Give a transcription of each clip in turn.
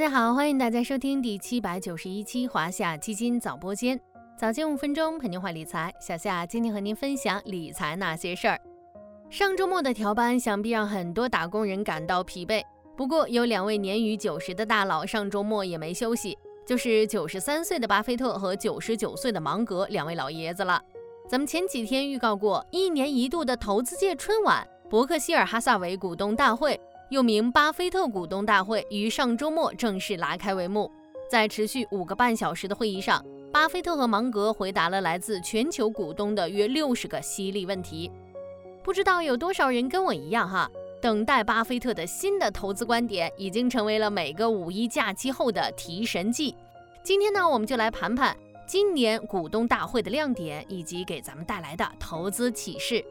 大家好，欢迎大家收听第七百九十一期华夏基金早播间，早间五分钟陪您话理财。小夏今天和您分享理财那些事儿。上周末的调班想必让很多打工人感到疲惫，不过有两位年逾九十的大佬上周末也没休息，就是九十三岁的巴菲特和九十九岁的芒格两位老爷子了。咱们前几天预告过，一年一度的投资界春晚——伯克希尔哈萨韦股东大会。又名巴菲特股东大会于上周末正式拉开帷幕。在持续五个半小时的会议上，巴菲特和芒格回答了来自全球股东的约六十个犀利问题。不知道有多少人跟我一样哈，等待巴菲特的新的投资观点已经成为了每个五一假期后的提神剂。今天呢，我们就来盘盘今年股东大会的亮点以及给咱们带来的投资启示。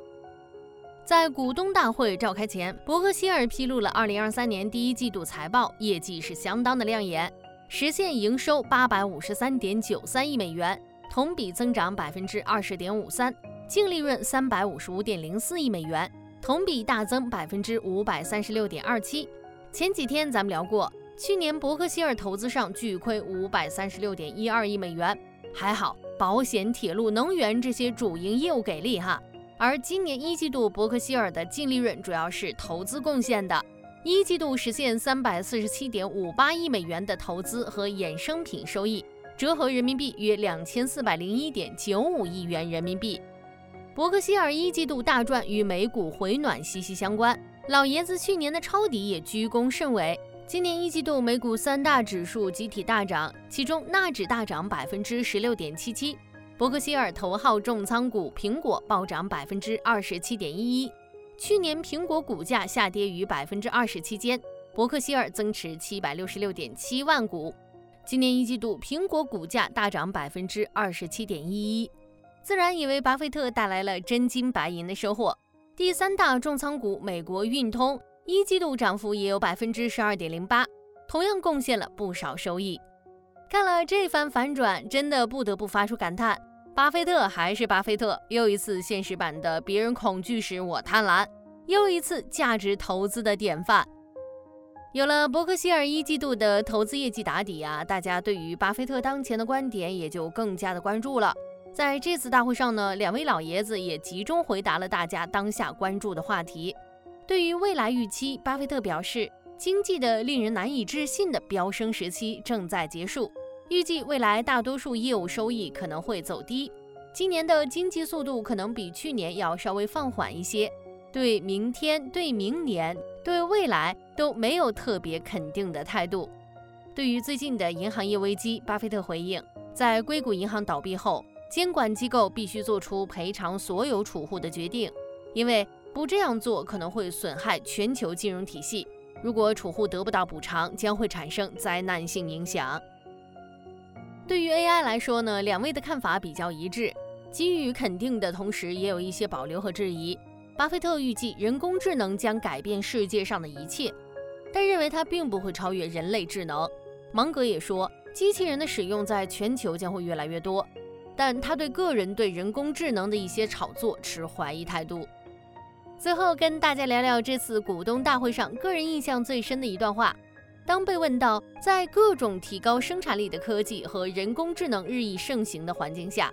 在股东大会召开前，伯克希尔披露了2023年第一季度财报，业绩是相当的亮眼，实现营收853.93亿美元，同比增长20.53%，净利润355.04亿美元，同比大增536.27%。前几天咱们聊过，去年伯克希尔投资上巨亏536.12亿美元，还好保险、铁路、能源这些主营业务给力哈。而今年一季度，伯克希尔的净利润主要是投资贡献的，一季度实现三百四十七点五八亿美元的投资和衍生品收益，折合人民币约两千四百零一点九五亿元人民币。伯克希尔一季度大赚与美股回暖息息相关，老爷子去年的抄底也居功甚伟。今年一季度美股三大指数集体大涨，其中纳指大涨百分之十六点七七。伯克希尔头号重仓股苹果暴涨百分之二十七点一一，去年苹果股价下跌于百分之二十期间，伯克希尔增持七百六十六点七万股。今年一季度苹果股价大涨百分之二十七点一一，自然也为巴菲特带来了真金白银的收获。第三大重仓股美国运通一季度涨幅也有百分之十二点零八，同样贡献了不少收益。看了这番反转，真的不得不发出感叹。巴菲特还是巴菲特，又一次现实版的“别人恐惧时我贪婪”，又一次价值投资的典范。有了伯克希尔一季度的投资业绩打底啊，大家对于巴菲特当前的观点也就更加的关注了。在这次大会上呢，两位老爷子也集中回答了大家当下关注的话题。对于未来预期，巴菲特表示，经济的令人难以置信的飙升时期正在结束。预计未来大多数业务收益可能会走低，今年的经济速度可能比去年要稍微放缓一些。对明天、对明年、对未来都没有特别肯定的态度。对于最近的银行业危机，巴菲特回应：在硅谷银行倒闭后，监管机构必须做出赔偿所有储户的决定，因为不这样做可能会损害全球金融体系。如果储户得不到补偿，将会产生灾难性影响。对于 AI 来说呢，两位的看法比较一致，给予肯定的同时，也有一些保留和质疑。巴菲特预计人工智能将改变世界上的一切，但认为它并不会超越人类智能。芒格也说，机器人的使用在全球将会越来越多，但他对个人对人工智能的一些炒作持怀疑态度。最后跟大家聊聊这次股东大会上个人印象最深的一段话。当被问到在各种提高生产力的科技和人工智能日益盛行的环境下，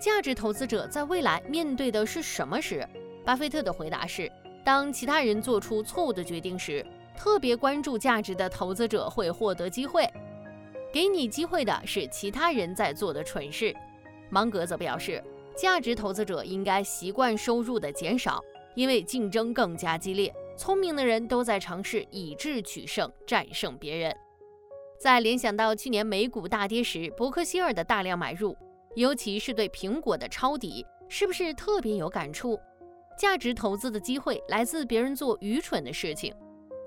价值投资者在未来面对的是什么时，巴菲特的回答是：当其他人做出错误的决定时，特别关注价值的投资者会获得机会。给你机会的是其他人在做的蠢事。芒格则表示，价值投资者应该习惯收入的减少，因为竞争更加激烈。聪明的人都在尝试以智取胜，战胜别人。在联想到去年美股大跌时，伯克希尔的大量买入，尤其是对苹果的抄底，是不是特别有感触？价值投资的机会来自别人做愚蠢的事情。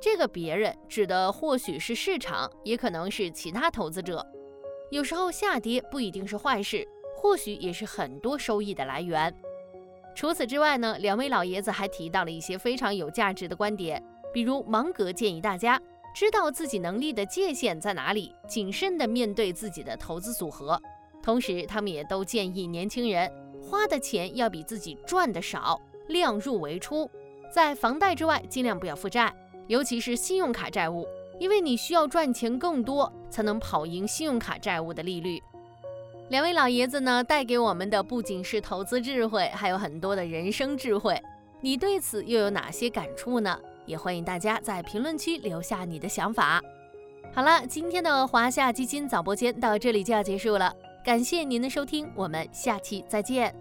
这个别人指的或许是市场，也可能是其他投资者。有时候下跌不一定是坏事，或许也是很多收益的来源。除此之外呢，两位老爷子还提到了一些非常有价值的观点，比如芒格建议大家知道自己能力的界限在哪里，谨慎地面对自己的投资组合。同时，他们也都建议年轻人花的钱要比自己赚的少，量入为出。在房贷之外，尽量不要负债，尤其是信用卡债务，因为你需要赚钱更多，才能跑赢信用卡债务的利率。两位老爷子呢，带给我们的不仅是投资智慧，还有很多的人生智慧。你对此又有哪些感触呢？也欢迎大家在评论区留下你的想法。好了，今天的华夏基金早播间到这里就要结束了，感谢您的收听，我们下期再见。